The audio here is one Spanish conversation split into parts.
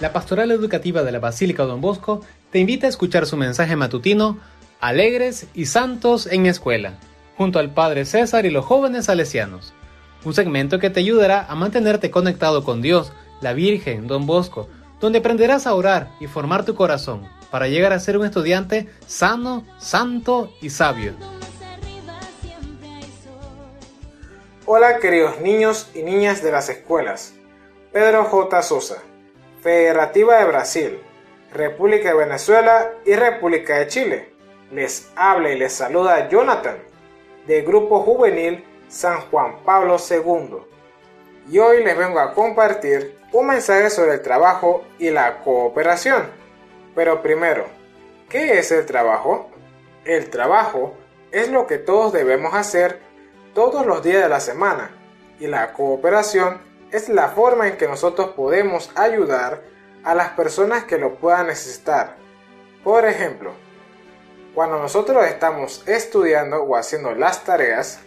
la Pastoral Educativa de la Basílica Don Bosco te invita a escuchar su mensaje matutino Alegres y Santos en mi escuela, junto al Padre César y los jóvenes salesianos. Un segmento que te ayudará a mantenerte conectado con Dios, la Virgen, Don Bosco, donde aprenderás a orar y formar tu corazón para llegar a ser un estudiante sano, santo y sabio. Hola queridos niños y niñas de las escuelas. Pedro J. Sosa, Federativa de Brasil, República de Venezuela y República de Chile. Les habla y les saluda Jonathan, del Grupo Juvenil San Juan Pablo II. Y hoy les vengo a compartir un mensaje sobre el trabajo y la cooperación. Pero primero, ¿qué es el trabajo? El trabajo es lo que todos debemos hacer todos los días de la semana y la cooperación es la forma en que nosotros podemos ayudar a las personas que lo puedan necesitar. Por ejemplo, cuando nosotros estamos estudiando o haciendo las tareas,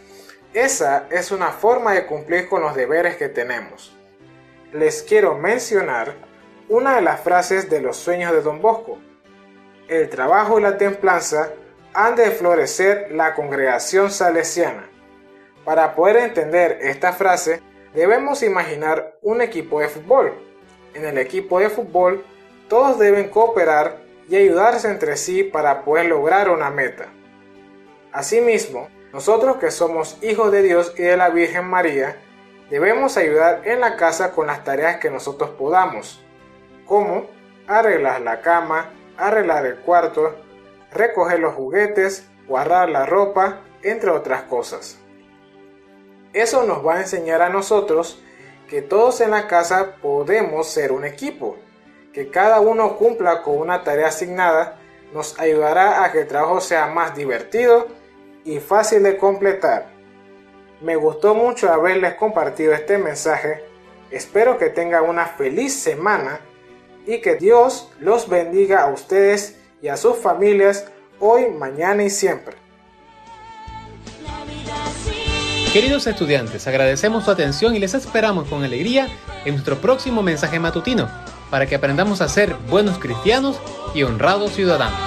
esa es una forma de cumplir con los deberes que tenemos. Les quiero mencionar una de las frases de los sueños de Don Bosco. El trabajo y la templanza han de florecer la congregación salesiana. Para poder entender esta frase, Debemos imaginar un equipo de fútbol. En el equipo de fútbol, todos deben cooperar y ayudarse entre sí para poder lograr una meta. Asimismo, nosotros que somos hijos de Dios y de la Virgen María, debemos ayudar en la casa con las tareas que nosotros podamos, como arreglar la cama, arreglar el cuarto, recoger los juguetes, guardar la ropa, entre otras cosas. Eso nos va a enseñar a nosotros que todos en la casa podemos ser un equipo, que cada uno cumpla con una tarea asignada, nos ayudará a que el trabajo sea más divertido y fácil de completar. Me gustó mucho haberles compartido este mensaje, espero que tengan una feliz semana y que Dios los bendiga a ustedes y a sus familias hoy, mañana y siempre. Queridos estudiantes, agradecemos su atención y les esperamos con alegría en nuestro próximo mensaje matutino para que aprendamos a ser buenos cristianos y honrados ciudadanos.